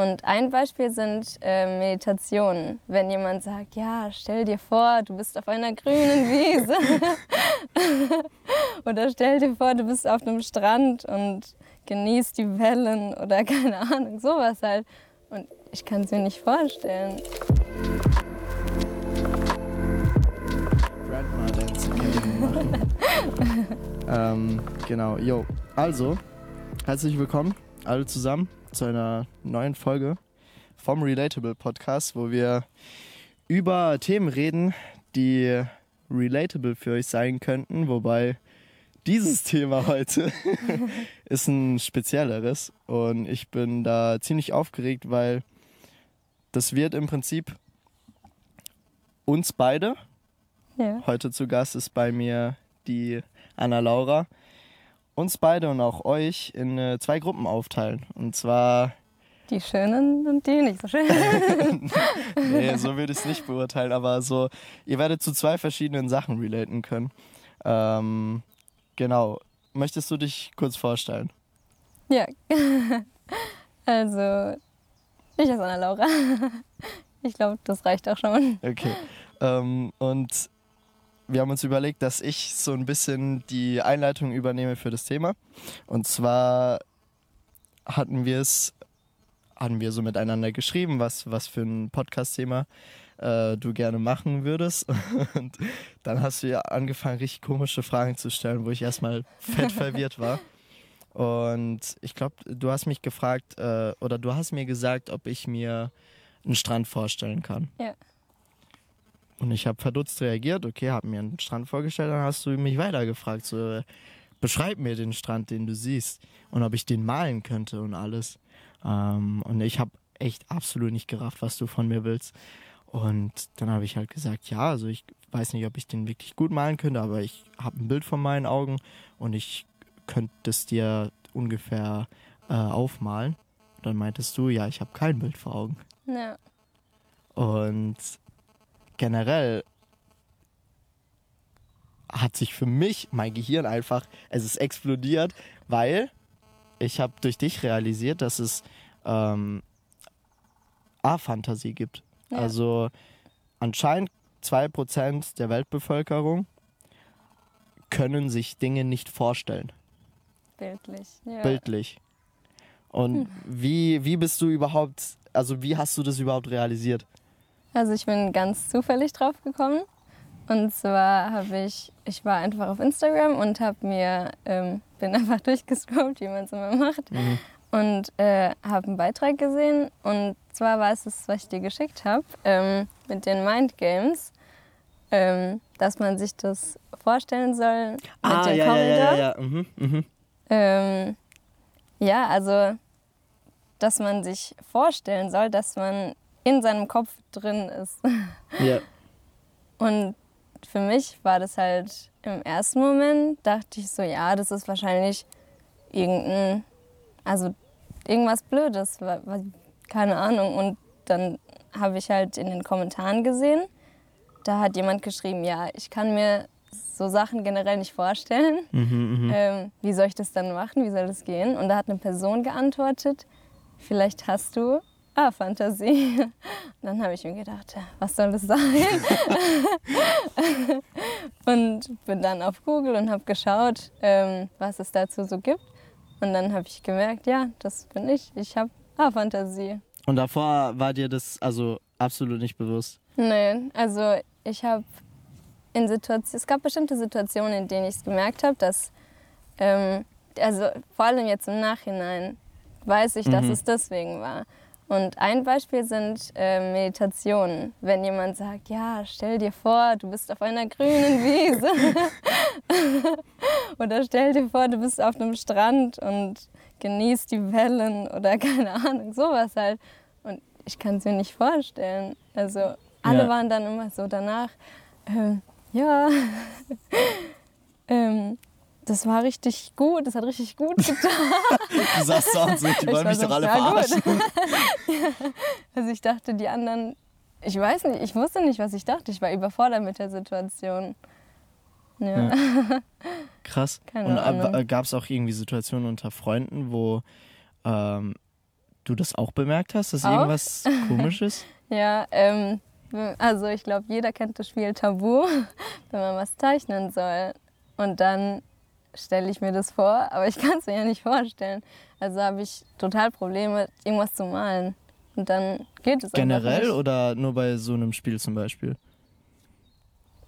Und ein Beispiel sind äh, Meditationen. Wenn jemand sagt, ja, stell dir vor, du bist auf einer grünen Wiese. oder stell dir vor, du bist auf einem Strand und genießt die Wellen oder keine Ahnung, sowas halt. Und ich kann es mir nicht vorstellen. Grandma Dance machen. ähm, genau, yo. Also, herzlich willkommen alle zusammen zu einer neuen Folge vom Relatable Podcast, wo wir über Themen reden, die relatable für euch sein könnten, wobei dieses Thema heute ist ein spezielleres und ich bin da ziemlich aufgeregt, weil das wird im Prinzip uns beide. Ja. Heute zu Gast ist bei mir die Anna Laura. Uns beide und auch euch in äh, zwei Gruppen aufteilen. Und zwar Die schönen und die nicht so schönen. nee, so würde ich es nicht beurteilen, aber so, ihr werdet zu zwei verschiedenen Sachen relaten können. Ähm, genau. Möchtest du dich kurz vorstellen? ja. Also, ich heiße Anna Laura. Ich glaube, das reicht auch schon. Okay. Ähm, und wir haben uns überlegt, dass ich so ein bisschen die Einleitung übernehme für das Thema. Und zwar hatten wir es, hatten wir so miteinander geschrieben, was, was für ein Podcast-Thema äh, du gerne machen würdest. Und dann hast du ja angefangen, richtig komische Fragen zu stellen, wo ich erstmal fett verwirrt war. Und ich glaube, du hast mich gefragt, äh, oder du hast mir gesagt, ob ich mir einen Strand vorstellen kann. Ja. Und ich habe verdutzt reagiert, okay, habe mir einen Strand vorgestellt, dann hast du mich weitergefragt, so, äh, beschreib mir den Strand, den du siehst und ob ich den malen könnte und alles. Ähm, und ich habe echt absolut nicht gerafft, was du von mir willst. Und dann habe ich halt gesagt, ja, also ich weiß nicht, ob ich den wirklich gut malen könnte, aber ich habe ein Bild von meinen Augen und ich könnte es dir ungefähr äh, aufmalen. Und dann meintest du, ja, ich habe kein Bild vor Augen. Ja. Und generell hat sich für mich mein Gehirn einfach, es ist explodiert, weil ich habe durch dich realisiert, dass es ähm, A-Fantasie gibt. Ja. Also anscheinend 2% der Weltbevölkerung können sich Dinge nicht vorstellen, Bildlich. Ja. bildlich. Und wie, wie bist du überhaupt, also wie hast du das überhaupt realisiert? Also ich bin ganz zufällig drauf gekommen. Und zwar habe ich, ich war einfach auf Instagram und habe mir, ähm, bin einfach durchgescrollt, wie man es immer macht. Mhm. Und äh, habe einen Beitrag gesehen. Und zwar war es das, was ich dir geschickt habe, ähm, mit den Mind Games. Ähm, dass man sich das vorstellen soll mit Ah, dem ja, ja, Korridor. ja, ja, ja. Mhm, mhm. Ähm, ja, also, dass man sich vorstellen soll, dass man in seinem Kopf drin ist. ja. Und für mich war das halt im ersten Moment, dachte ich so, ja, das ist wahrscheinlich irgendein, also irgendwas Blödes, keine Ahnung. Und dann habe ich halt in den Kommentaren gesehen, da hat jemand geschrieben, ja, ich kann mir so Sachen generell nicht vorstellen. Mhm, mhm. Ähm, wie soll ich das dann machen? Wie soll das gehen? Und da hat eine Person geantwortet, vielleicht hast du A-Fantasie. Und dann habe ich mir gedacht, was soll das sein? und bin dann auf Google und habe geschaut, ähm, was es dazu so gibt. Und dann habe ich gemerkt, ja, das bin ich. Ich habe A-Fantasie. Und davor war dir das also absolut nicht bewusst. Nee, also ich habe in Situationen, es gab bestimmte Situationen, in denen ich es gemerkt habe, dass, ähm, also vor allem jetzt im Nachhinein, weiß ich, dass Mhm. es deswegen war. Und ein Beispiel sind äh, Meditationen. Wenn jemand sagt, ja, stell dir vor, du bist auf einer grünen Wiese. oder stell dir vor, du bist auf einem Strand und genießt die Wellen oder keine Ahnung, sowas halt. Und ich kann es mir nicht vorstellen. Also alle Ja. waren dann immer so danach, ähm, ja, ähm, das war richtig gut, das hat richtig gut getan. Du sagst sonst nicht, die wollen mich so, doch alle ja, verarschen. Also ich dachte, die anderen, ich weiß nicht, ich wusste nicht, was ich dachte. Ich war überfordert mit der Situation. Ja. Krass. Keine Und Ahnung. gab es auch irgendwie Situationen unter Freunden, wo ähm, du das auch bemerkt hast, dass Auch? irgendwas komisch ist? Ja, ähm, also ich glaube, jeder kennt das Spiel Tabu, wenn man was zeichnen soll. Und dann stelle ich mir das vor, aber ich kann es mir ja nicht vorstellen. Also habe ich total Probleme, irgendwas zu malen. Und dann geht es Generell nicht. oder nur bei so einem Spiel zum Beispiel?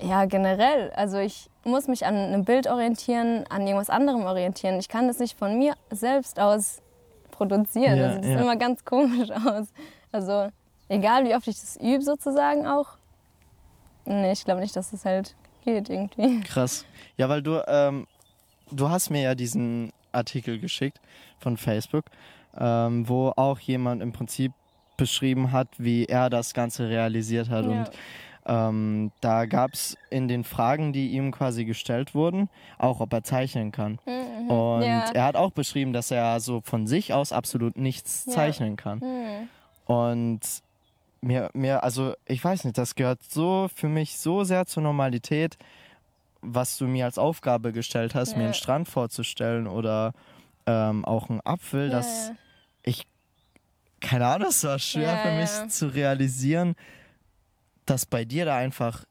Ja, generell. Also ich muss mich an einem Bild orientieren, an irgendwas anderem orientieren. Ich kann das nicht von mir selbst aus produzieren. Ja, das sieht ja. immer ganz komisch aus. Also egal, wie oft ich das übe sozusagen auch. Nee, ich glaube nicht, dass das halt geht irgendwie. Krass. Ja, weil du, ähm, du hast mir ja diesen Artikel geschickt von Facebook, ähm, wo auch jemand im Prinzip beschrieben hat, wie er das Ganze realisiert hat. Ja. Und ähm, da gab es in den Fragen, die ihm quasi gestellt wurden, auch, ob er zeichnen kann. Mhm. Und Ja. er hat auch beschrieben, dass er so von sich aus absolut nichts Ja. zeichnen kann. Hm. Und mir, mir, also ich weiß nicht, das gehört so für mich so sehr zur Normalität, was du mir als Aufgabe gestellt hast, mir Ja. einen Strand vorzustellen oder ähm, auch einen Apfel, Ja, dass ja. ich, keine Ahnung, es war schwer für mich zu realisieren, dass bei dir da einfach,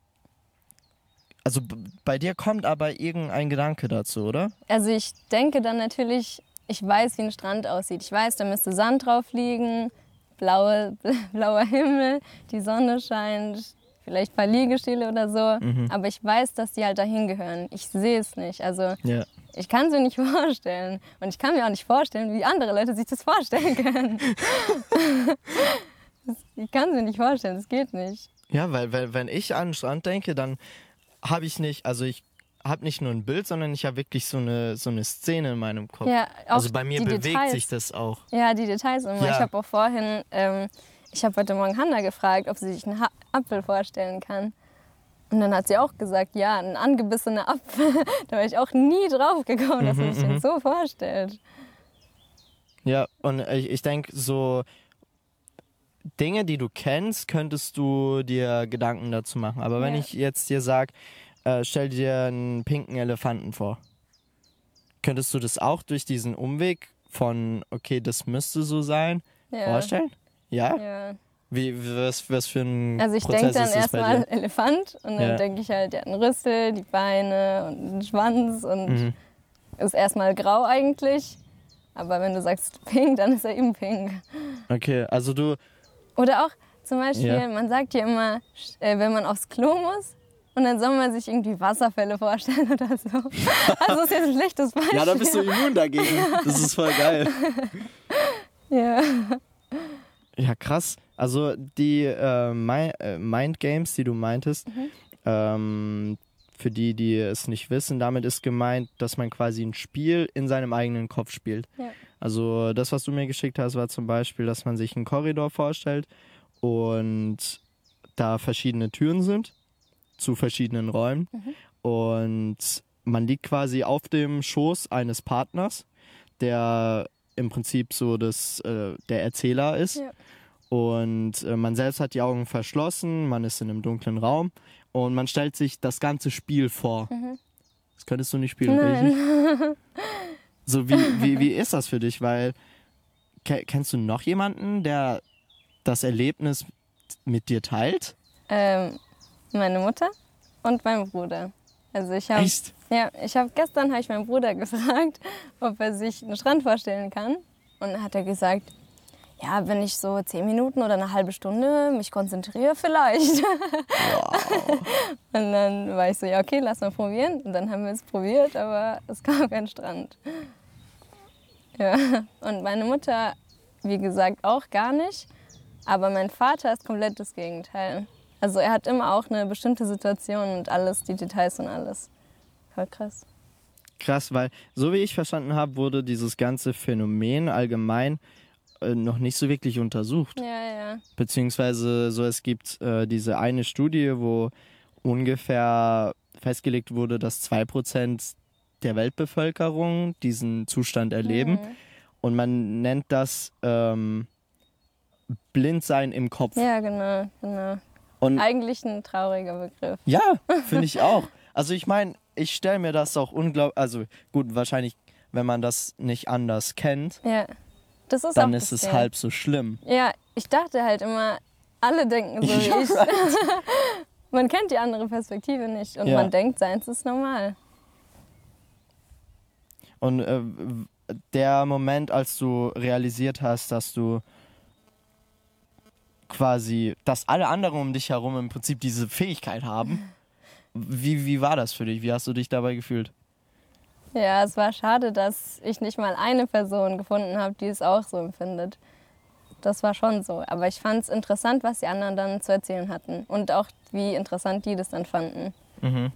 also bei dir kommt aber irgendein Gedanke dazu, oder? Also ich denke dann natürlich, ich weiß, wie ein Strand aussieht. Ich weiß, da müsste Sand drauf liegen, blaue, blauer Himmel, die Sonne scheint, vielleicht ein paar Liegestühle oder so. Mhm. Aber ich weiß, dass die halt dahin gehören. Ich sehe es nicht. Also Ja. ich kann es mir nicht vorstellen. Und ich kann mir auch nicht vorstellen, wie andere Leute sich das vorstellen können. Ich kann es mir nicht vorstellen, das geht nicht. Ja, weil, weil wenn ich an den Strand denke, dann habe ich nicht, also ich habe nicht nur ein Bild, sondern ich habe wirklich so eine, so eine Szene in meinem Kopf. Ja, auch also bei mir bewegt Details. sich das auch. Ja, die Details immer. Ja. Ich habe auch vorhin, ähm, ich habe heute Morgen Hanna gefragt, ob sie sich einen ha Apfel vorstellen kann. Und dann hat sie auch gesagt, ja, ein angebissener Apfel. da wäre ich auch nie drauf gekommen, dass man sich den so vorstellt. Ja, und ich, ich denke, so Dinge, die du kennst, könntest du dir Gedanken dazu machen. Aber wenn Ja. ich jetzt dir sage, äh, stell dir einen pinken Elefanten vor, könntest du das auch durch diesen Umweg von, okay, das müsste so sein, Ja. vorstellen? Ja? Ja. Wie, was, was für ein Also ich denke dann erstmal? Elefant und dann Ja. denke ich halt, der hat einen Rüssel, die Beine und einen Schwanz und Mhm. ist erstmal grau eigentlich. Aber wenn du sagst pink, dann ist er eben pink. Okay, also du, Oder auch zum Beispiel, Ja. man sagt ja immer, äh, wenn man aufs Klo muss und dann soll man sich irgendwie Wasserfälle vorstellen oder so. Also ist jetzt ein schlechtes Beispiel. ja, da bist du immun dagegen. Das ist voll geil. Ja. Ja, krass. Also die äh, Mi- äh, Mind Games, die du meintest, Mhm. ähm, für die, die es nicht wissen, damit ist gemeint, dass man quasi ein Spiel in seinem eigenen Kopf spielt. Ja. Also das, was du mir geschickt hast, war zum Beispiel, dass man sich einen Korridor vorstellt und da verschiedene Türen sind zu verschiedenen Räumen Mhm. und man liegt quasi auf dem Schoß eines Partners, der im Prinzip so das, äh, der Erzähler ist. Ja. Und äh, man selbst hat die Augen verschlossen, man ist in einem dunklen Raum und man stellt sich das ganze Spiel vor. Das könntest du nicht spielen, richtig? Mhm. Nein. So, wie, wie, wie ist das für dich? Weil, ke kennst du noch jemanden, der das Erlebnis mit dir teilt? Ähm, meine Mutter und mein Bruder. Also ich habe ja, ich habe gestern habe ich meinen Bruder gefragt, ob er sich einen Strand vorstellen kann und dann hat er gesagt, ja, wenn ich so zehn Minuten oder eine halbe Stunde mich konzentriere, vielleicht. Und dann war ich so, ja, okay, lass mal probieren. Und dann haben wir es probiert, aber es gab keinen Strand. Ja, und meine Mutter, wie gesagt, auch gar nicht. Aber mein Vater ist komplett das Gegenteil. Also er hat immer auch eine bestimmte Situation und alles, die Details und alles. Voll krass. Krass, weil so wie ich verstanden habe, wurde dieses ganze Phänomen allgemein äh, noch nicht so wirklich untersucht. Ja, ja. Beziehungsweise so, es gibt äh, diese eine Studie, wo ungefähr festgelegt wurde, dass 2% der Weltbevölkerung diesen Zustand erleben. Mhm. Und man nennt das ähm, Blindsein im Kopf. Ja, genau, genau. Und Eigentlich ein trauriger Begriff. ja, finde ich auch. Also ich meine, ich stelle mir das auch unglaublich, also gut, wahrscheinlich, wenn man das nicht anders kennt, Ja, Das ist dann ist es Ding. halb so schlimm. Ja, ich dachte halt immer, alle denken so Ja, wie ich. right. Man kennt die andere Perspektive nicht und Ja. man denkt, seins ist normal. Und äh, der Moment, als du realisiert hast, dass du quasi, dass alle anderen um dich herum im Prinzip diese Fähigkeit haben, wie, wie war das für dich? Wie hast du dich dabei gefühlt? Ja, es war schade, dass ich nicht mal eine Person gefunden habe, die es auch so empfindet. Das war schon so. Aber ich fand es interessant, was die anderen dann zu erzählen hatten. Und auch, wie interessant die das dann fanden. Mhm.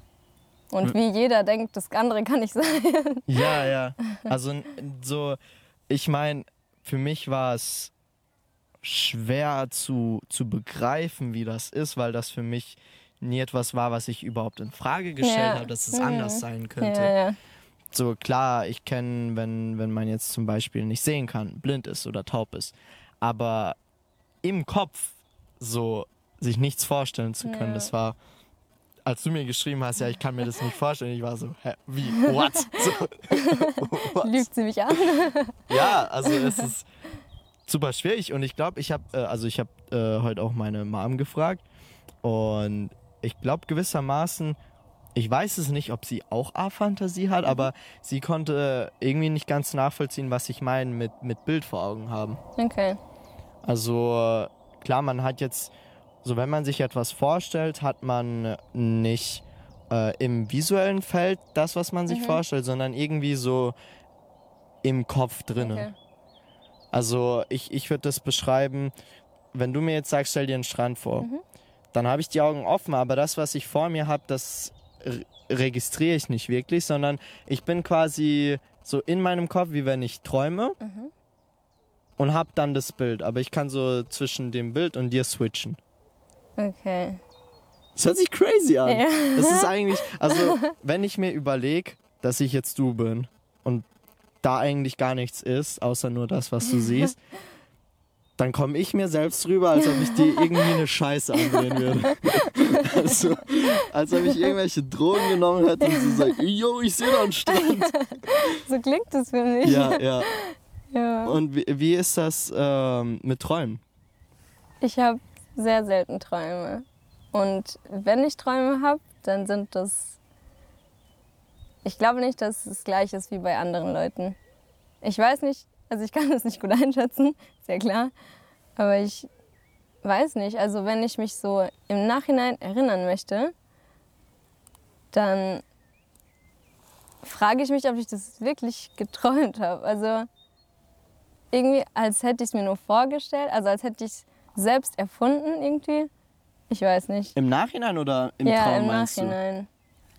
Und wie jeder denkt, das andere kann nicht sein. Ja, ja. Also so, ich meine, für mich war es schwer zu, zu begreifen, wie das ist, weil das für mich nie etwas war, was ich überhaupt in Frage gestellt Ja. habe, dass es Mhm. anders sein könnte. Ja, ja. So klar, ich kenne, wenn, wenn man jetzt zum Beispiel nicht sehen kann, blind ist oder taub ist. Aber im Kopf so sich nichts vorstellen zu können, Ja. das war, als du mir geschrieben hast, ja, ich kann mir das nicht vorstellen, ich war so, hä, wie, what? So, what? Lügt sie mich an? Ja, also es ist super schwierig und ich glaube, ich habe, äh, also ich habe äh, heute auch meine Mom gefragt und ich glaube gewissermaßen, ich weiß es nicht, ob sie auch A-Fantasie hat, aber sie konnte irgendwie nicht ganz nachvollziehen, was ich meine mit, mit Bild vor Augen haben. Okay. Also äh, klar, man hat jetzt, so wenn man sich etwas vorstellt, hat man nicht äh, im visuellen Feld das, was man sich Mhm. vorstellt, sondern irgendwie so im Kopf drinnen. okay. Also ich, ich würde das beschreiben, wenn du mir jetzt sagst, stell dir einen Strand vor, Mhm. dann habe ich die Augen offen, aber das, was ich vor mir habe, das re- registriere ich nicht wirklich, sondern ich bin quasi so in meinem Kopf, wie wenn ich träume Mhm. und habe dann das Bild, aber ich kann so zwischen dem Bild und dir switchen. Okay. Das hört sich crazy an. Ja. Das ist eigentlich, also wenn ich mir überlege, dass ich jetzt du bin und da eigentlich gar nichts ist, außer nur das, was du siehst, dann komme ich mir selbst rüber, als ob ich dir irgendwie eine Scheiße andrehen würde. Also, als ob ich irgendwelche Drogen genommen hätte und sie sagt, yo, ich sehe da einen Strand. So klingt es für mich. Ja, ja. Ja. Und wie, wie ist das ähm, mit Träumen? Ich habe sehr selten Träume. Und wenn ich Träume habe, dann sind das. Ich glaube nicht, dass es das gleiche ist wie bei anderen Leuten. Ich weiß nicht, also ich kann das nicht gut einschätzen, sehr klar. Aber ich weiß nicht. Also wenn ich mich so im Nachhinein erinnern möchte, dann frage ich mich, ob ich das wirklich geträumt habe. Also irgendwie, als hätte ich es mir nur vorgestellt, also als hätte ich es selbst erfunden irgendwie. Ich weiß nicht. Im Nachhinein oder im ja, Traum im meinst Nachhinein.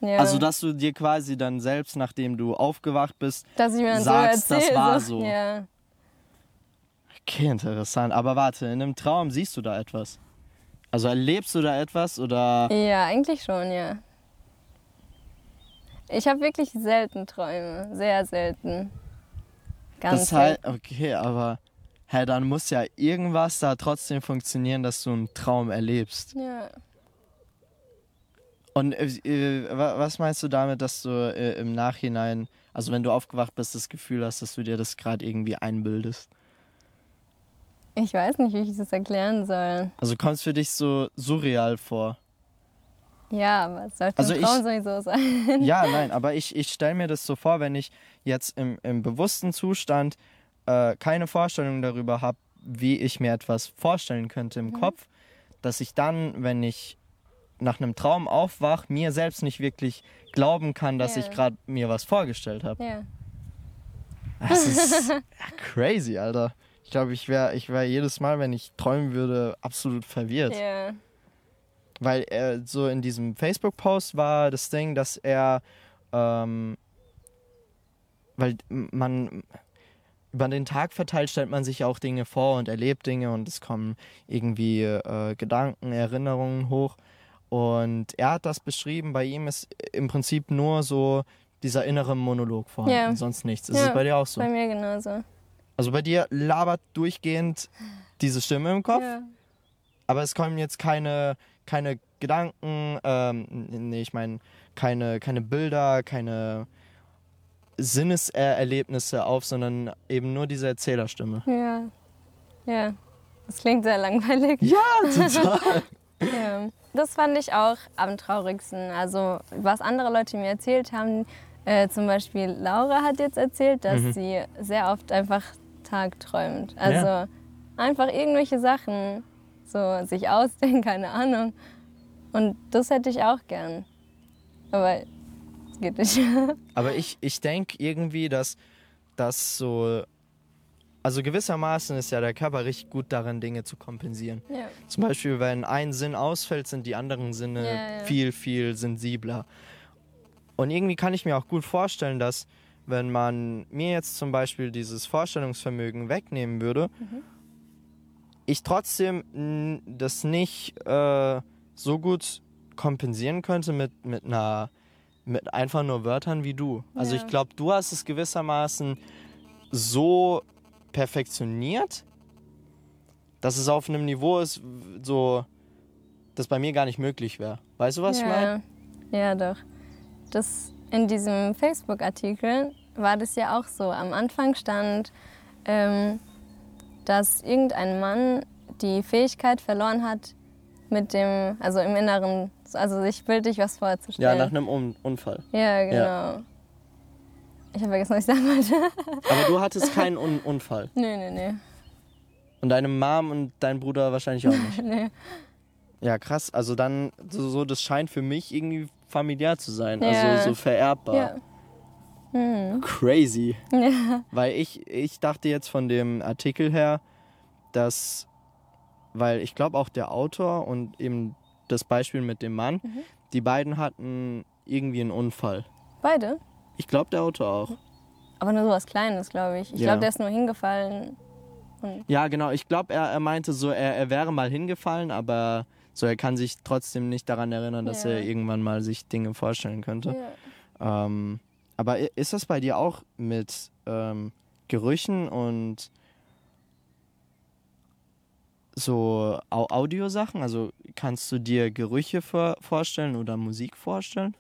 Ja. Also, dass du dir quasi dann selbst, nachdem du aufgewacht bist, dass ich mir sagst, so das war so. Ja. Okay, interessant. Aber warte, in einem Traum siehst du da etwas? Also erlebst du da etwas oder? ja, eigentlich schon, ja. Ich habe wirklich selten Träume, sehr selten. Ganz das heißt, selten. okay, aber hä, dann muss ja irgendwas da trotzdem funktionieren, dass du einen Traum erlebst. Ja. Und äh, äh, wa- was meinst du damit, dass du äh, im Nachhinein, also wenn du aufgewacht bist, das Gefühl hast, dass du dir das gerade irgendwie einbildest? Ich weiß nicht, wie ich das erklären soll. Also kommt es für dich so surreal vor? Ja, aber es sollte Also im ich- Traum sowieso sein. Ja, nein, aber ich, ich stelle mir das so vor, wenn ich jetzt im, im bewussten Zustand äh, keine Vorstellung darüber habe, wie ich mir etwas vorstellen könnte im Kopf, dass ich dann, wenn ich nach einem Traum aufwach, mir selbst nicht wirklich glauben kann, dass Ja. ich gerade mir was vorgestellt habe. Ja. Das ist crazy, Alter. Ich glaube, ich wäre ich wär jedes Mal, wenn ich träumen würde, absolut verwirrt. Ja. Weil er so in diesem Facebook-Post war das Ding, dass er, ähm, weil man über den Tag verteilt stellt man sich auch Dinge vor und erlebt Dinge und es kommen irgendwie äh, Gedanken, Erinnerungen hoch. Und er hat das beschrieben, bei ihm ist im Prinzip nur so dieser innere Monolog vorhanden, Ja. sonst nichts. Ist Ja, es bei dir auch so? Bei mir genauso. Also bei dir labert durchgehend diese Stimme im Kopf, Ja. aber es kommen jetzt keine, keine Gedanken, ähm, nee, ich meine, keine, keine Bilder, keine Sinneserlebnisse auf, sondern eben nur diese Erzählerstimme. Ja. Ja. Das klingt sehr langweilig. Ja, total. Ja. Das fand ich auch am traurigsten. Also, was andere Leute mir erzählt haben, äh, zum Beispiel Laura hat jetzt erzählt, dass Mhm. sie sehr oft einfach tagträumt. Also Ja. einfach irgendwelche Sachen so sich ausdenken, keine Ahnung. Und das hätte ich auch gern. Aber es geht nicht. Aber ich, ich denke irgendwie, dass das so. Also gewissermaßen ist ja der Körper richtig gut darin, Dinge zu kompensieren. ja. Zum Beispiel, wenn ein Sinn ausfällt, sind die anderen Sinne Ja, ja. viel, viel sensibler. Und irgendwie kann ich mir auch gut vorstellen, dass wenn man mir jetzt zum Beispiel dieses Vorstellungsvermögen wegnehmen würde, Mhm. ich trotzdem das nicht äh, so gut kompensieren könnte mit, mit einer mit einfach nur Wörtern wie du. Also ich glaube, du hast es gewissermaßen so perfektioniert, dass es auf einem Niveau ist, so das bei mir gar nicht möglich wäre. Weißt du, was ich meine? ja. ja, doch. Das, in diesem Facebook-Artikel war das ja auch so. Am Anfang stand, ähm, dass irgendein Mann die Fähigkeit verloren hat, mit dem, also im Inneren, also sich bildlich was Ja, vorzustellen. nach einem Un Unfall. Ja, genau. Ich habe vergessen, was ich sagen wollte. Aber du hattest keinen Un Unfall. nee, nee, nee. Und deine Mom und dein Bruder wahrscheinlich auch nicht. nee. Ja, krass. Also dann, so, so das scheint für mich irgendwie familiär zu sein. Ja. Also so vererbbar. Ja. Hm. Crazy. Ja. Weil ich, ich dachte jetzt von dem Artikel her, dass, weil ich glaube auch der Autor und eben das Beispiel mit dem Mann, Mhm. die beiden hatten irgendwie einen Unfall. Beide? Ich glaube der Autor auch. Aber nur so was Kleines, glaube ich. Ich Ja. glaube, der ist nur hingefallen. Ja, genau. Ich glaube, er, er meinte so, er, er wäre mal hingefallen, aber so er kann sich trotzdem nicht daran erinnern, dass Ja. er irgendwann mal sich Dinge vorstellen könnte. Ja. Ähm, aber ist das bei dir auch mit ähm, Gerüchen und so Au Audiosachen? Also kannst du dir Gerüche vor vorstellen oder Musik vorstellen?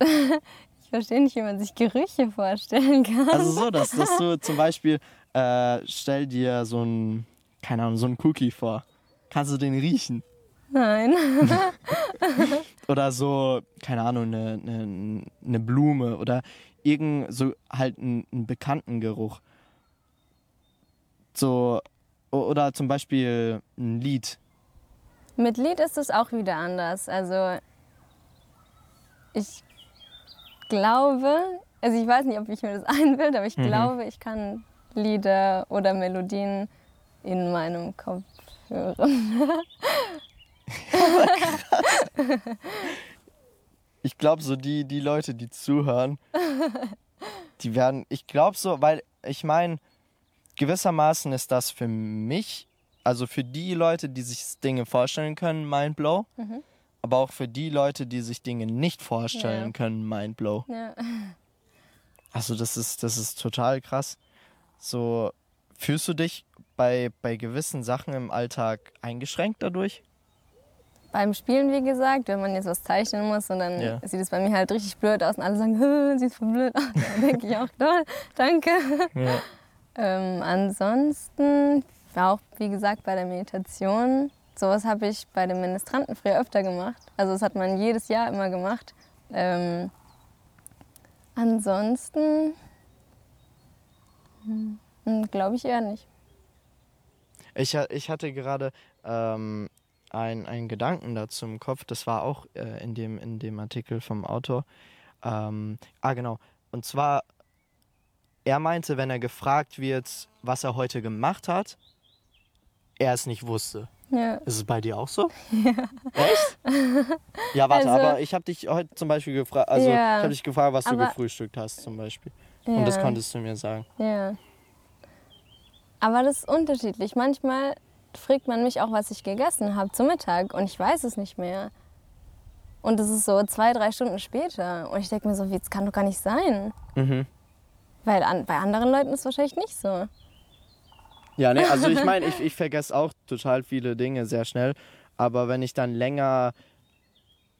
Ich, verstehe nicht, wie man sich Gerüche vorstellen kann. Also so, dass, dass du zum Beispiel äh, stell dir so ein, keine Ahnung, so ein Cookie vor. Kannst du den riechen? Nein. Oder so, keine Ahnung, eine, eine, eine Blume oder irgend so halt einen, einen bekannten Geruch. So, oder zum Beispiel ein Lied. Mit Lied ist es auch wieder anders. Also ich glaube, also ich weiß nicht, ob ich mir das einbilde, aber ich Mhm. glaube, ich kann Lieder oder Melodien in meinem Kopf hören. Ich glaube, so die, die Leute, die zuhören, die werden, ich glaube so, weil ich meine, gewissermaßen ist das für mich, also für die Leute, die sich Dinge vorstellen können, Mindblow, Mhm. Aber auch für die Leute, die sich Dinge nicht vorstellen Ja. können, Mindblow. Ja. Also das ist, das ist total krass. So, fühlst du dich bei, bei gewissen Sachen im Alltag eingeschränkt dadurch? Beim Spielen, wie gesagt, wenn man jetzt was zeichnen muss und dann Ja. sieht es bei mir halt richtig blöd aus und alle sagen, "Hä, sieht voll blöd aus. Dann denke ich auch, toll, danke. Ja. Ähm, ansonsten, auch wie gesagt bei der Meditation, sowas habe ich bei den Ministranten früher öfter gemacht. Also das hat man jedes Jahr immer gemacht. Ähm, ansonsten glaube ich eher nicht. Ich, ich hatte gerade ähm, ein- einen Gedanken dazu im Kopf, das war auch äh, in, dem, in dem Artikel vom Autor. Ähm, ah, genau. Und zwar, er meinte, wenn er gefragt wird, was er heute gemacht hat, er es nicht wusste. Ja. Ist es bei dir auch so? Ja. Echt? Ja, warte, Also- aber ich habe dich heute zum Beispiel gefragt, also Ja. ich habe dich gefragt, was du gefrühstückt hast zum Beispiel. Und das Ja. konntest du mir sagen. Ja. Aber das ist unterschiedlich. Manchmal fragt man mich auch, was ich gegessen habe zum Mittag und ich weiß es nicht mehr. Und es ist so zwei, drei Stunden später. Und ich denke mir so, wie, das kann doch gar nicht sein. Mhm. Weil an, bei anderen Leuten ist es wahrscheinlich nicht so. Ja, nee, also ich meine, ich, ich vergesse auch total viele Dinge sehr schnell. Aber wenn ich dann länger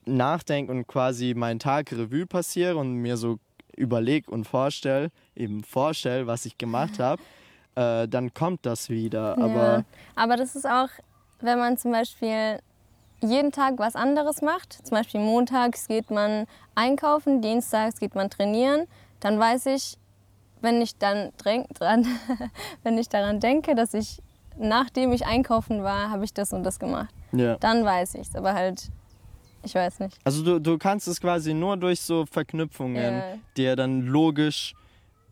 nachdenke und quasi meinen Tag Revue passiere und mir so überlege und vorstelle, eben vorstelle, was ich gemacht habe, äh, dann kommt das wieder. Aber ja. aber das ist auch, wenn man zum Beispiel jeden Tag was anderes macht, zum Beispiel montags geht man einkaufen, dienstags geht man trainieren, dann weiß ich, wenn ich dann dran, wenn ich daran denke, dass ich nachdem ich einkaufen war, habe ich das und das gemacht. ja. Dann weiß ich es, aber halt, ich weiß nicht. Also du, du kannst es quasi nur durch so Verknüpfungen Ja. dir dann logisch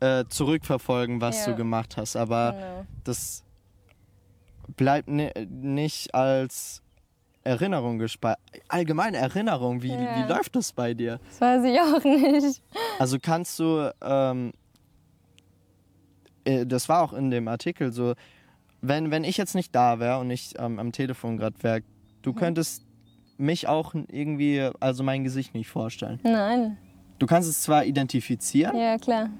äh, zurückverfolgen, was Ja. du gemacht hast. Aber Genau. das bleibt ni nicht als Erinnerung gespeichert. Allgemeine Erinnerung, wie, wie läuft das bei dir? Das weiß ich auch nicht. Also kannst du, ähm, äh, das war auch in dem Artikel so, wenn, wenn ich jetzt nicht da wäre und ich ähm, am Telefon gerade wäre, du könntest mich auch irgendwie, also mein Gesicht nicht vorstellen. Nein. Du kannst es zwar identifizieren, Ja, klar.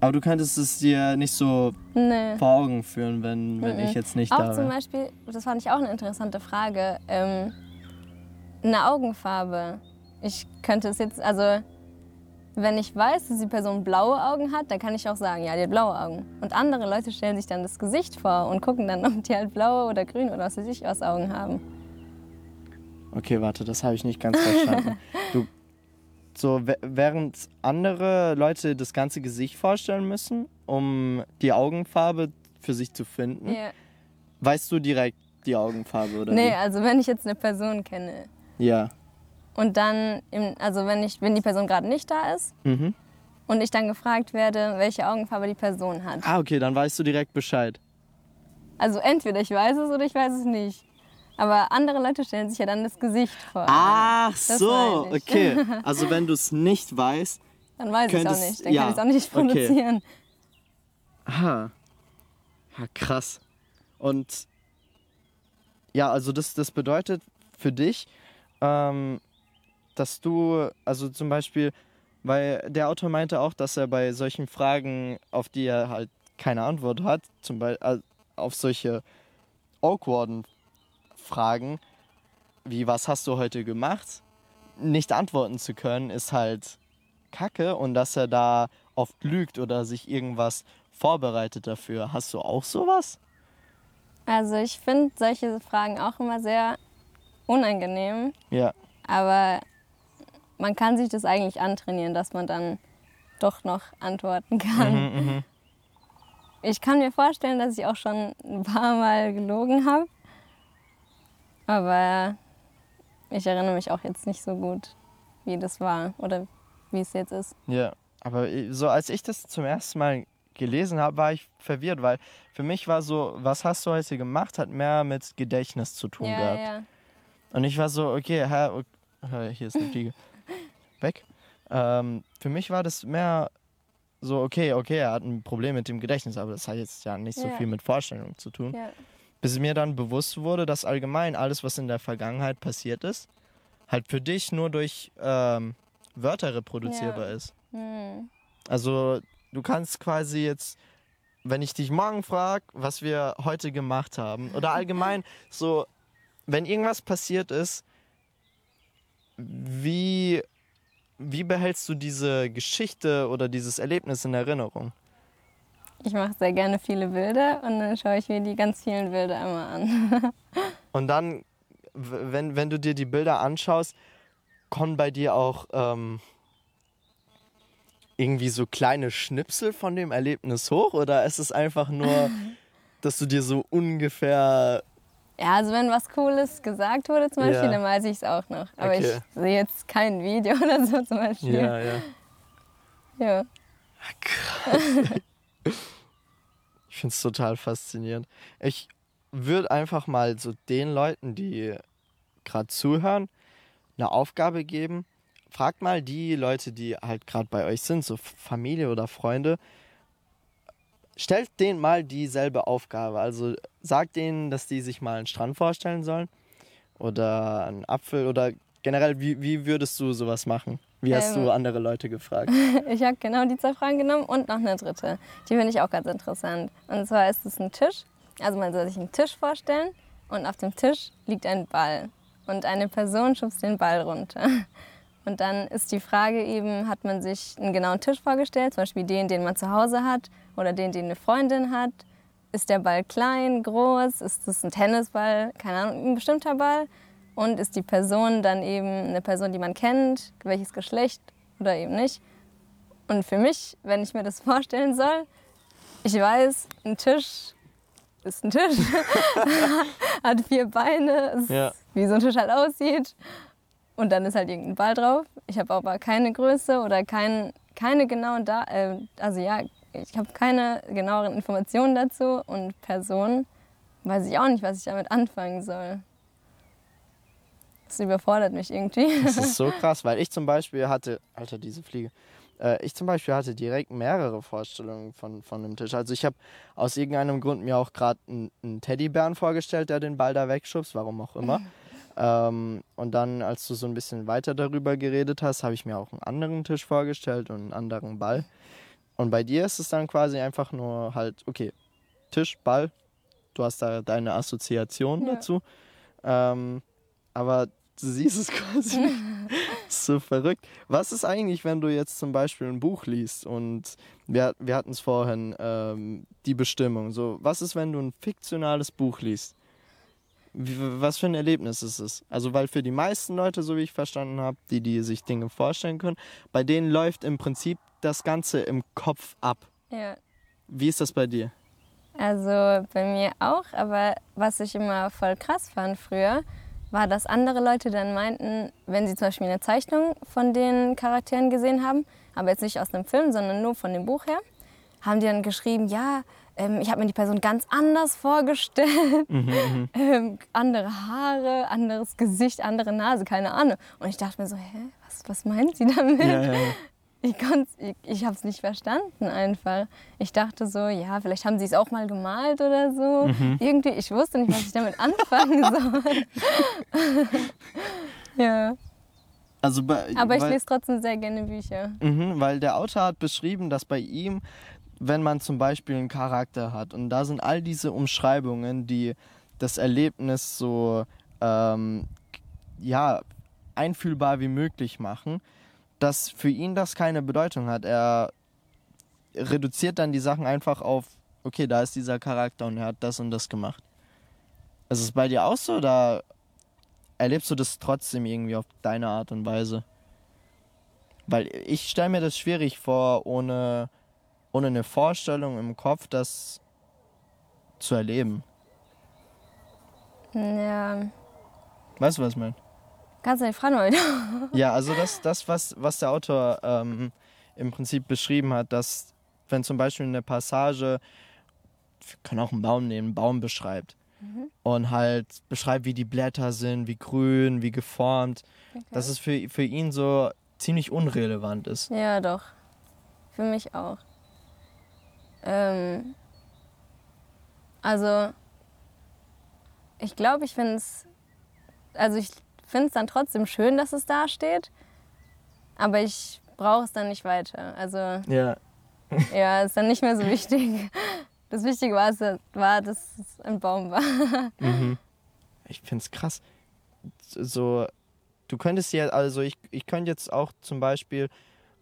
aber du könntest es dir nicht so Nee. vor Augen führen, wenn, wenn ich jetzt nicht Auch da zum wäre. Beispiel, das fand ich auch eine interessante Frage, ähm, eine Augenfarbe. Ich könnte es jetzt, also wenn ich weiß, dass die Person blaue Augen hat, dann kann ich auch sagen, ja, die hat blaue Augen. Und andere Leute stellen sich dann das Gesicht vor und gucken dann, ob die halt blaue oder grüne oder was weiß ich was Augen haben. Okay, warte, das habe ich nicht ganz verstanden. du, so, wä- während andere Leute das ganze Gesicht vorstellen müssen, um die Augenfarbe für sich zu finden, Ja. weißt du direkt die Augenfarbe oder Nee, also wenn ich jetzt eine Person kenne wie? Ja. Und dann, im, also wenn, ich, wenn die Person gerade nicht da ist Mhm. und ich dann gefragt werde, welche Augenfarbe die Person hat. Ah, okay, dann weißt du direkt Bescheid. Also entweder ich weiß es oder ich weiß es nicht. Aber andere Leute stellen sich ja dann das Gesicht vor. Ach Das so, okay. Also wenn du es nicht weißt, Dann weiß ich es auch nicht. Dann ja, kann ich es auch nicht okay. produzieren. Aha. Ja, krass. Und ja, also das, das bedeutet für dich, ähm, dass du, also zum Beispiel, weil der Autor meinte auch, dass er bei solchen Fragen, auf die er halt keine Antwort hat, zum Beispiel auf solche awkwarden Fragen, wie was hast du heute gemacht, nicht antworten zu können, ist halt kacke und dass er da oft lügt oder sich irgendwas vorbereitet dafür. Hast du auch sowas? Also ich finde solche Fragen auch immer sehr unangenehm. Ja. Aber man kann sich das eigentlich antrainieren, dass man dann doch noch antworten kann. Mhm, Ich kann mir vorstellen, dass ich auch schon ein paar Mal gelogen habe. Aber ich erinnere mich auch jetzt nicht so gut, wie das war oder wie es jetzt ist. Ja. Aber so als ich das zum ersten Mal gelesen habe, war ich verwirrt, weil für mich war so, was hast du heute gemacht, hat mehr mit Gedächtnis zu tun Ja, gehabt. ja. Und ich war so, okay, hier ist eine Fliege. Weg. Ähm, für mich war das mehr so, okay, okay, er hat ein Problem mit dem Gedächtnis, aber das hat jetzt ja nicht so Ja. viel mit Vorstellung zu tun. ja. Bis mir dann bewusst wurde, dass allgemein alles, was in der Vergangenheit passiert ist, halt für dich nur durch ähm, Wörter reproduzierbar Ja. ist. Hm. Also du kannst quasi jetzt, wenn ich dich morgen frage, was wir heute gemacht haben, oder allgemein so, wenn irgendwas passiert ist, wie, wie behältst du diese Geschichte oder dieses Erlebnis in Erinnerung? Ich mache sehr gerne viele Bilder und dann schaue ich mir die ganz vielen Bilder immer an. Und dann, wenn, wenn du dir die Bilder anschaust, kommen bei dir auch ähm, irgendwie so kleine Schnipsel von dem Erlebnis hoch? Oder ist es einfach nur, dass du dir so ungefähr. Ja, also wenn was Cooles gesagt wurde zum Beispiel, Ja. dann weiß ich es auch noch. Aber Okay. ich sehe jetzt kein Video oder so zum Beispiel. Ja, ja. Ja. Ich finde es total faszinierend. Ich würde einfach mal so den Leuten, die gerade zuhören, eine Aufgabe geben. Fragt mal die Leute, die halt gerade bei euch sind, so Familie oder Freunde. Stellt denen mal dieselbe Aufgabe. Also sagt denen, dass die sich mal einen Strand vorstellen sollen. Oder einen Apfel. Oder generell, wie, wie würdest du sowas machen? Wie hast Ähm. du andere Leute gefragt? Ich habe genau die zwei Fragen genommen und noch eine dritte. Die finde ich auch ganz interessant. Und zwar ist es ein Tisch. Also man soll sich einen Tisch vorstellen und auf dem Tisch liegt ein Ball. und eine Person schubst den Ball runter. Und dann ist die Frage eben, hat man sich einen genauen Tisch vorgestellt, zum Beispiel den, den man zu Hause hat oder den, den eine Freundin hat. Ist der Ball klein, groß? Ist es ein Tennisball? Keine Ahnung, ein bestimmter Ball? Und ist die Person dann eben eine Person, die man kennt? Welches Geschlecht oder eben nicht? Und für mich, wenn ich mir das vorstellen soll, ich weiß, ein Tisch ist ein Tisch, hat vier Beine, ist Ja. wie so ein Tisch halt aussieht. Und dann ist halt irgendein Ball drauf. Ich habe aber keine Größe oder kein, keine genauen da äh, also ja, ich habe keine genaueren Informationen dazu und Person weiß ich auch nicht, was ich damit anfangen soll. Das überfordert mich irgendwie. Das ist so krass, weil ich zum Beispiel hatte, Alter, diese Fliege. Äh, ich zum Beispiel hatte direkt mehrere Vorstellungen von, von dem Tisch. Also ich habe aus irgendeinem Grund mir auch gerade einen, einen Teddybären vorgestellt, der den Ball da wegschubst, warum auch immer. ähm, und dann, als du so ein bisschen weiter darüber geredet hast, habe ich mir auch einen anderen Tisch vorgestellt und einen anderen Ball. Und bei dir ist es dann quasi einfach nur halt, okay, Tisch, Ball, du hast da deine Assoziation Ja. dazu. Ähm, aber du siehst es quasi nicht. so verrückt. Was ist eigentlich, wenn du jetzt zum Beispiel ein Buch liest und wir, wir hatten es vorhin, ähm, die Bestimmung. So, was ist, wenn du ein fiktionales Buch liest? Wie, was für ein Erlebnis ist es? Also, weil für die meisten Leute, so wie ich verstanden habe, die, die sich Dinge vorstellen können, bei denen läuft im Prinzip das Ganze im Kopf ab. ja. Wie ist das bei dir? Also bei mir auch, aber was ich immer voll krass fand früher, war, dass andere Leute dann meinten, wenn sie zum Beispiel eine Zeichnung von den Charakteren gesehen haben, aber jetzt nicht aus einem Film, sondern nur von dem Buch her, haben die dann geschrieben, ja, ähm, ich habe mir die Person ganz anders vorgestellt, ähm, andere Haare, anderes Gesicht, andere Nase, keine Ahnung. Und ich dachte mir so, hä, was, was meint sie damit? Ja, ja, ja. Ich, ich, ich habe es nicht verstanden einfach. Ich dachte so, ja, vielleicht haben sie es auch mal gemalt oder so. Mhm. Irgendwie, ich wusste nicht, was ich damit anfangen soll. ja, Also bei, aber ich weil- lese trotzdem sehr gerne Bücher. Mhm, weil der Autor hat beschrieben, dass bei ihm, wenn man zum Beispiel einen Charakter hat und da sind all diese Umschreibungen, die das Erlebnis so ähm, ja, einfühlbar wie möglich machen, dass für ihn das keine Bedeutung hat. Er reduziert dann die Sachen einfach auf, okay, da ist dieser Charakter und er hat das und das gemacht. Ist es bei dir auch so oder erlebst du das trotzdem irgendwie auf deine Art und Weise? Weil ich stelle mir das schwierig vor, ohne, ohne eine Vorstellung im Kopf das zu erleben. Ja, Weißt du, was ich meine? kannst du die fragen heute? Ja, also das, das was, was der Autor ähm, im Prinzip beschrieben hat, dass wenn zum Beispiel eine Passage, wir können auch einen Baum nehmen, einen Baum beschreibt und halt beschreibt, wie die Blätter sind, wie grün, wie geformt, dass es für, für ihn so ziemlich unrelevant ist. Ja, doch. Für mich auch. Ähm, also, ich glaube, ich finde es. Also, ich finde es dann trotzdem schön, dass es da steht. Aber ich brauche es dann nicht weiter. Also, Ja, ja, ist dann nicht mehr so wichtig. Das Wichtige war, es- war dass es ein Baum war. Mhm. Ich finde es krass. So, du könntest ja, also ich, ich könnte jetzt auch zum Beispiel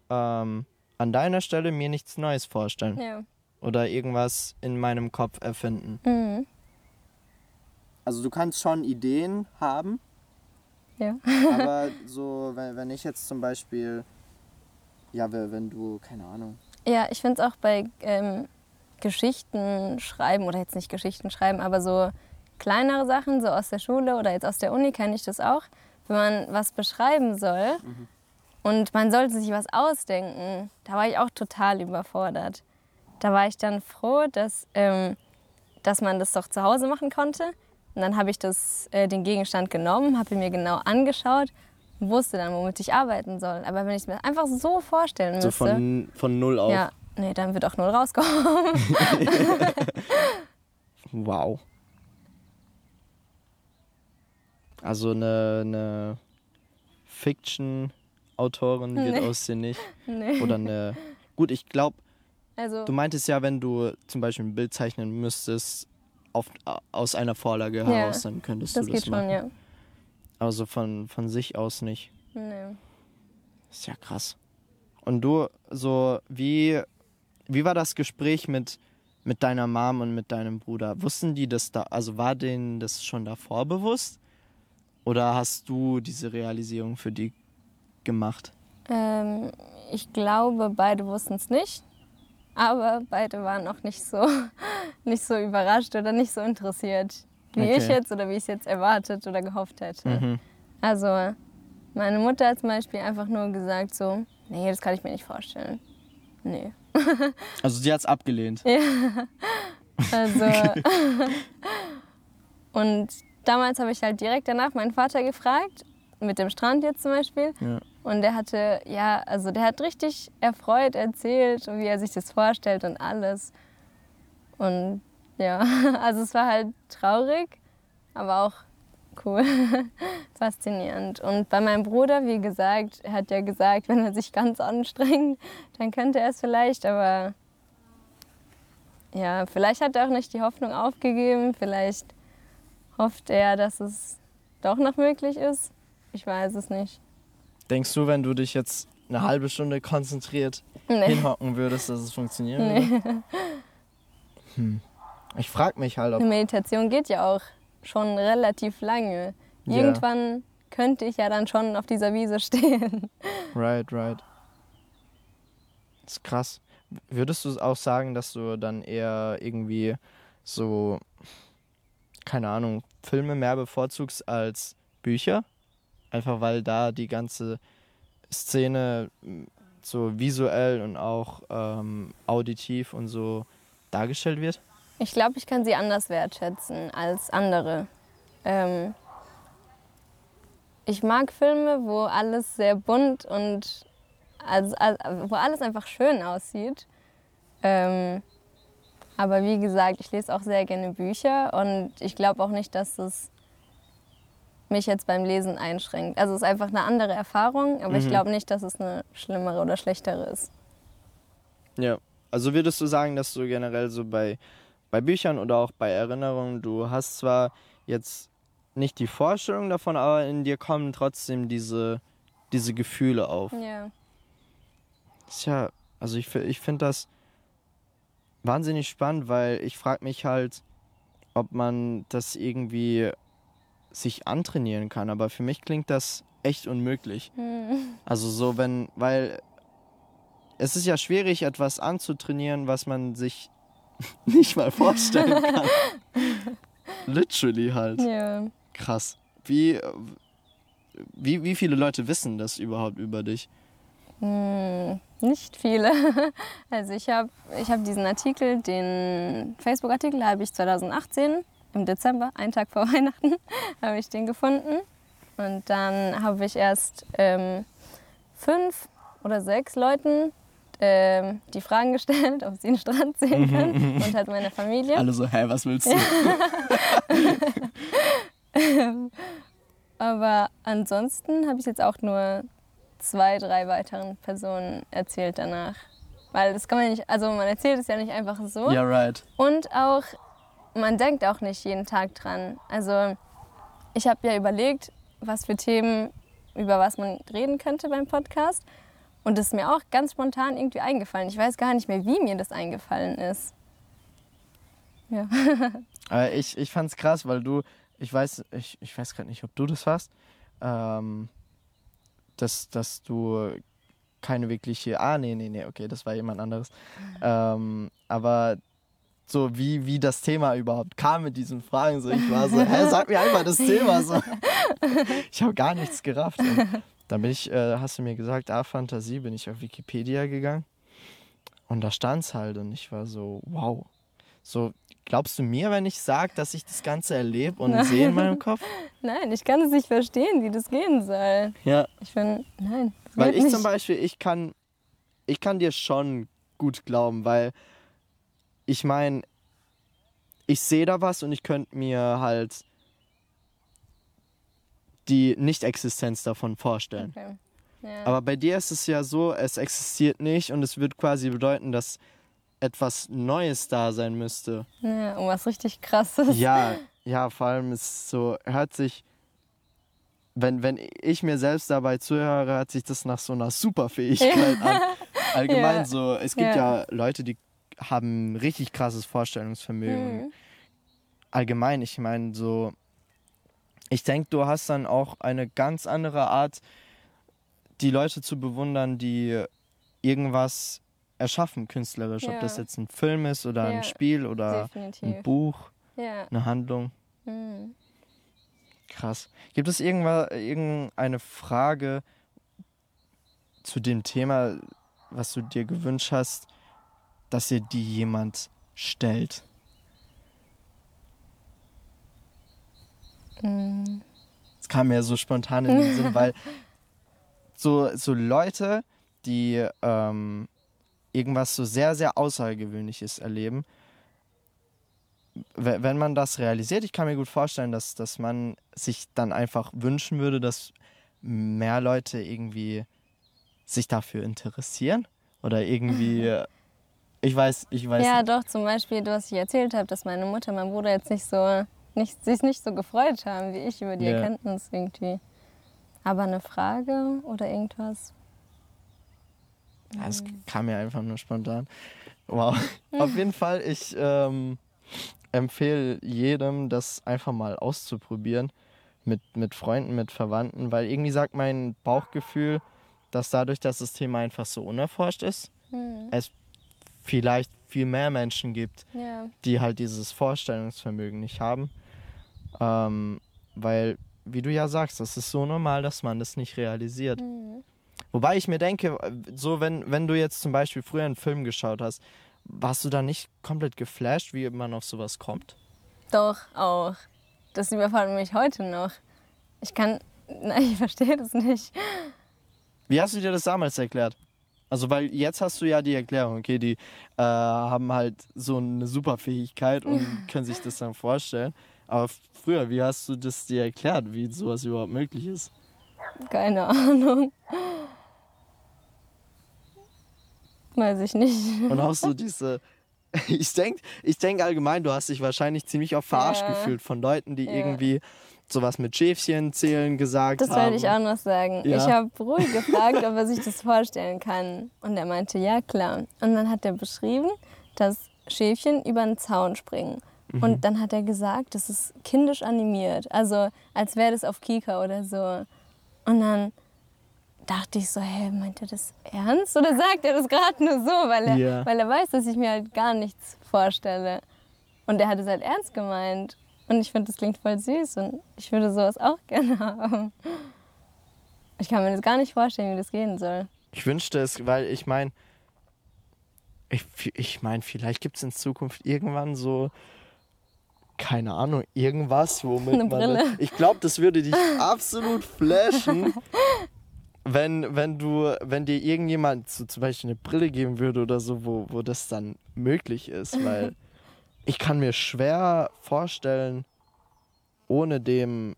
ähm, an deiner Stelle mir nichts Neues vorstellen Ja. Oder irgendwas in meinem Kopf erfinden. Mhm. Also du kannst schon Ideen haben, Ja. aber so, wenn, wenn ich jetzt zum Beispiel, ja, wenn wenn du, keine Ahnung. Ja, ich finde es auch bei ähm, Geschichten schreiben, oder jetzt nicht Geschichten schreiben, aber so kleinere Sachen, so aus der Schule oder jetzt aus der Uni kenne ich das auch, wenn man was beschreiben soll und man sollte sich was ausdenken, da war ich auch total überfordert. Da war ich dann froh, dass, ähm, dass man das doch zu Hause machen konnte. Und dann habe ich das, äh, den Gegenstand genommen, habe ihn mir genau angeschaut und wusste dann, womit ich arbeiten soll. Aber wenn ich es mir einfach so vorstellen So müsste, von, von null auf. ja, nee, dann wird auch null rauskommen. Wow. Also eine, eine Fiction-Autorin wird Nee. aus dir nicht. nee. Oder eine. Gut, ich glaube, Also, du meintest ja, wenn du zum Beispiel ein Bild zeichnen müsstest auf, aus einer Vorlage Ja, heraus, dann könntest das du das geht machen. schon, ja. Aber so von, von sich aus nicht. Nee. Ist ja krass. Und du, so, wie, wie war das Gespräch mit, mit deiner Mom und mit deinem Bruder? Wussten die das da, also war denen das schon davor bewusst? Oder hast du diese Realisierung für die gemacht? Ähm, ich glaube, beide wussten es nicht. Aber beide waren auch nicht so, nicht so überrascht oder nicht so interessiert, wie Okay. ich jetzt oder wie ich es jetzt erwartet oder gehofft hätte. Mhm. Also meine Mutter hat zum Beispiel einfach nur gesagt so, nee, das kann ich mir nicht vorstellen. Nee. Also sie hat es abgelehnt. Also und damals habe ich halt direkt danach meinen Vater gefragt, mit dem Strand jetzt zum Beispiel. Ja. Und der hatte, ja, also der hat richtig erfreut erzählt, wie er sich das vorstellt und alles. Und ja, also es war halt traurig, aber auch cool, faszinierend. Und bei meinem Bruder, wie gesagt, er hat ja gesagt, wenn er sich ganz anstrengt, dann könnte er es vielleicht, aber ja, vielleicht hat er auch nicht die Hoffnung aufgegeben, vielleicht hofft er, dass es doch noch möglich ist. Ich weiß es nicht. Denkst du, wenn du dich jetzt eine halbe Stunde konzentriert Nee. hinhocken würdest, dass es funktionieren würde? Hm. Ich frage mich halt, ob. Eine Meditation geht ja auch schon relativ lange. Ja. Irgendwann könnte ich ja dann schon auf dieser Wiese stehen. Right, right. Das ist krass. Würdest du auch sagen, dass du dann eher irgendwie so, keine Ahnung, Filme mehr bevorzugst als Bücher? Einfach weil da die ganze Szene so visuell und auch ähm, auditiv und so dargestellt wird? Ich glaube, ich kann sie anders wertschätzen als andere. Ähm ich mag Filme, wo alles sehr bunt und also, also, wo alles einfach schön aussieht. Ähm aber wie gesagt, ich lese auch sehr gerne Bücher und ich glaube auch nicht, dass es mich jetzt beim Lesen einschränkt. Also es ist einfach eine andere Erfahrung, aber ich Mhm. glaube nicht, dass es eine schlimmere oder schlechtere ist. Ja. Also würdest du sagen, dass du generell so bei, bei Büchern oder auch bei Erinnerungen, du hast zwar jetzt nicht die Vorstellung davon, aber in dir kommen trotzdem diese, diese Gefühle auf. Ja. Ist ja, also ich, ich finde das wahnsinnig spannend, weil ich frage mich halt, ob man das irgendwie sich antrainieren kann. Aber für mich klingt das echt unmöglich. Hm. Also so, wenn, weil es ist ja schwierig, etwas anzutrainieren, was man sich nicht mal vorstellen kann. Literally halt. ja. Krass. Wie, wie, wie viele Leute wissen das überhaupt über dich? Hm, nicht viele. Also ich habe ich hab diesen Artikel, den Facebook-Artikel habe ich 2018 im Dezember, einen Tag vor Weihnachten, habe ich den gefunden. Und dann habe ich erst ähm, fünf oder sechs Leuten ähm, die Fragen gestellt, ob sie den Strand sehen können und halt meine Familie. Alle so, hä, was willst du? Aber ansonsten habe ich jetzt auch nur zwei, drei weiteren Personen erzählt danach. Weil das kann man nicht, also man erzählt es ja nicht einfach so. Ja, right. Und auch, man denkt auch nicht jeden Tag dran. Also ich habe ja überlegt, was für Themen, über was man reden könnte beim Podcast. Und das ist mir auch ganz spontan irgendwie eingefallen. Ich weiß gar nicht mehr, wie mir das eingefallen ist. Ja. Aber ich, ich fand's krass, weil du, ich weiß, ich, ich weiß gerade nicht, ob du das warst, ähm, dass, dass du keine wirkliche, ah, nee, nee, nee, okay, das war jemand anderes. Ähm, aber so wie, wie das Thema überhaupt kam mit diesen Fragen, so ich war so, hä, sag mir einfach das Thema so. Ich habe gar nichts gerafft. Und dann bin ich, äh, hast du mir gesagt, ah, Fantasie, bin ich auf Wikipedia gegangen und da stand's halt und ich war so, wow. So, glaubst du mir, wenn ich sage, dass ich das Ganze erlebe und Nein. sehe in meinem Kopf? Nein, ich kann es nicht verstehen, wie das gehen soll. Ja. Ich bin, nein. Weil ich nicht. zum Beispiel, ich kann, ich kann dir schon gut glauben, weil ich meine, ich sehe da was und ich könnte mir halt die Nicht-Existenz davon vorstellen. Okay. Ja. Aber bei dir ist es ja so, es existiert nicht und es wird quasi bedeuten, dass etwas Neues da sein müsste. ja, um was richtig krasses. Ja, ja, vor allem ist es so, hört sich wenn, wenn ich mir selbst dabei zuhöre, hört sich das nach so einer Superfähigkeit an. Allgemein Ja. so, es gibt Ja. ja. Leute, die haben richtig krasses Vorstellungsvermögen. Mhm. Allgemein, ich meine so, ich denke, du hast dann auch eine ganz andere Art, die Leute zu bewundern, die irgendwas erschaffen, künstlerisch. Ob Ja. das jetzt ein Film ist oder Ja, ein Spiel oder ein Definitiv. Buch, Ja. eine Handlung. Mhm. Krass. Gibt es irgendeine Frage zu dem Thema, was du dir gewünscht hast, dass dir die jemand stellt? Mhm. Es kam mir so spontan in den Sinn, weil so, so Leute, die ähm, irgendwas so sehr, sehr Außergewöhnliches erleben, we- wenn man das realisiert, ich kann mir gut vorstellen, dass, dass man sich dann einfach wünschen würde, dass mehr Leute irgendwie sich dafür interessieren oder irgendwie, ich weiß, ich weiß Ja, nicht. doch, zum Beispiel, was ich erzählt habe, dass meine Mutter mein Bruder jetzt nicht so, nicht, sich nicht so gefreut haben wie ich über die Ja. Erkenntnis irgendwie. Aber eine Frage oder irgendwas? Ja, Es kam mir einfach nur spontan. Wow. Auf jeden Fall, ich ähm, empfehle jedem, das einfach mal auszuprobieren. Mit, mit Freunden, mit Verwandten, weil irgendwie sagt mein Bauchgefühl, dass dadurch, dass das Thema einfach so unerforscht ist, Hm. es vielleicht viel mehr Menschen gibt, Ja. die halt dieses Vorstellungsvermögen nicht haben. Ähm, weil, wie du ja sagst, das ist so normal, dass man das nicht realisiert. Mhm. Wobei ich mir denke, so wenn, wenn du jetzt zum Beispiel früher einen Film geschaut hast, warst du da nicht komplett geflasht, wie man auf sowas kommt? Doch, auch. Das überfordert mich heute noch. Ich kann, nein, ich verstehe das nicht. Wie hast du dir das damals erklärt? Also, weil jetzt hast du ja die Erklärung, okay, die äh, haben halt so eine Superfähigkeit und können sich das dann vorstellen. Aber früher, wie hast du das dir erklärt, wie sowas überhaupt möglich ist? Keine Ahnung. Weiß ich nicht. Und auch so diese. Ich denke ich denk allgemein, du hast dich wahrscheinlich ziemlich oft verarscht Ja. gefühlt von Leuten, die Ja. irgendwie sowas mit Schäfchen zählen gesagt Das haben. wollte ich auch noch sagen. Ja. Ich habe Ruhl gefragt, ob er sich das vorstellen kann. Und er meinte, ja klar. Und dann hat er beschrieben, dass Schäfchen über einen Zaun springen. Mhm. Und dann hat er gesagt, das ist kindisch animiert. Also als wäre das auf Kika oder so. Und dann dachte ich so, hä, meint er das ernst? Oder sagt er das gerade nur so, weil er, Ja. weil er weiß, dass ich mir halt gar nichts vorstelle. Und er hat es halt ernst gemeint. Und ich finde, das klingt voll süß und ich würde sowas auch gerne haben. Ich kann mir das gar nicht vorstellen, wie das gehen soll. Ich wünschte es, weil ich meine, ich, ich meine, vielleicht gibt es in Zukunft irgendwann so, keine Ahnung, irgendwas, womit Eine man. Brille. Ich glaube, das würde dich absolut flashen, wenn, wenn du, wenn dir irgendjemand so zum Beispiel eine Brille geben würde oder so, wo, wo das dann möglich ist, weil ich kann mir schwer vorstellen, ohne dem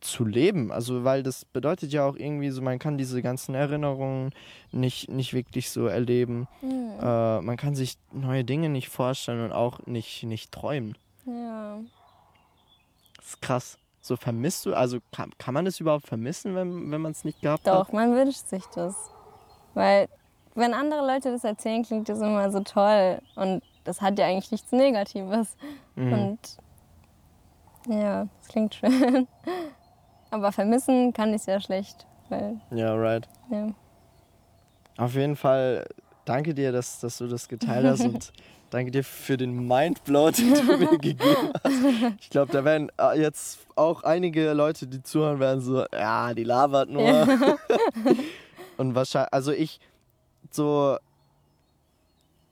zu leben. Also, weil das bedeutet ja auch irgendwie so, man kann diese ganzen Erinnerungen nicht, nicht wirklich so erleben. Äh, man kann sich neue Dinge nicht vorstellen und auch nicht, nicht träumen. Ja. Das ist krass. So vermisst du, also kann, kann man das überhaupt vermissen, wenn, wenn man es nicht gehabt hat? Doch, man wünscht sich das. Weil, wenn andere Leute das erzählen, klingt das immer so toll. Und das hat ja eigentlich nichts Negatives. Mhm. Und ja, das klingt schön. Aber vermissen kann ich es ja schlecht. Weil, Ja, right. ja. Auf jeden Fall danke dir, dass, dass du das geteilt hast und danke dir für den Mindblow, den du mir gegeben hast. Ich glaube, da werden äh, jetzt auch einige Leute, die zuhören, werden so, ja, die labert nur. Ja. und wahrscheinlich, also ich, so,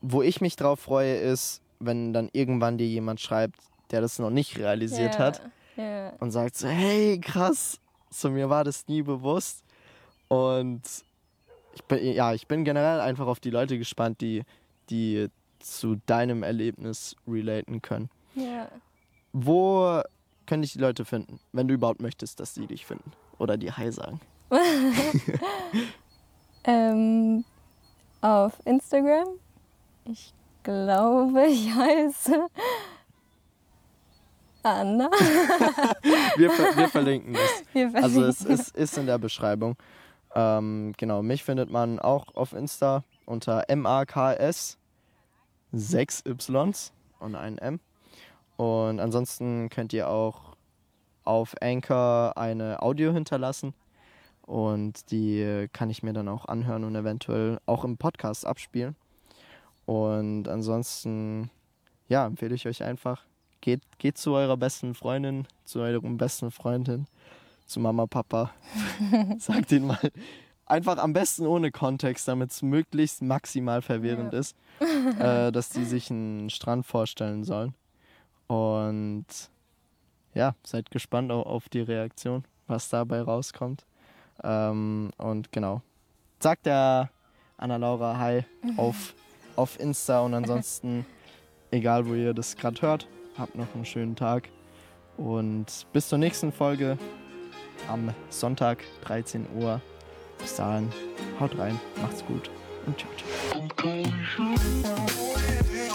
wo ich mich drauf freue, ist, wenn dann irgendwann dir jemand schreibt, der das noch nicht realisiert ja. hat Ja. und sagt so, hey, krass, so mir war das nie bewusst. Und ich bin, ja, ich bin generell einfach auf die Leute gespannt, die, die zu deinem Erlebnis relaten können. ja. Wo können dich die Leute finden, wenn du überhaupt möchtest, dass sie dich finden? Oder dir Hi sagen? Ähm, auf Instagram. Ich glaube, ich heiße Anna. wir, ver wir verlinken es. Wir verlinken. Also es, es ist in der Beschreibung. Ähm, genau, mich findet man auch auf Insta unter MAKS 6 Ys und ein M. Und ansonsten könnt ihr auch auf Anchor eine Audio hinterlassen. Und die kann ich mir dann auch anhören und eventuell auch im Podcast abspielen. Und ansonsten, ja, empfehle ich euch einfach, geht, geht zu eurer besten Freundin, zu eurem besten Freundin, zu Mama, Papa. Sagt ihnen mal, einfach am besten ohne Kontext, damit es möglichst maximal verwirrend ja. ist, äh, dass die sich einen Strand vorstellen sollen. Und ja, seid gespannt auf die Reaktion, was dabei rauskommt. Ähm, und genau, sagt der Anna-Laura Hi auf, auf Insta und ansonsten, egal wo ihr das gerade hört, habt noch einen schönen Tag und bis zur nächsten Folge am Sonntag 13 Uhr. Bis dahin, haut rein, macht's gut und ciao, ciao.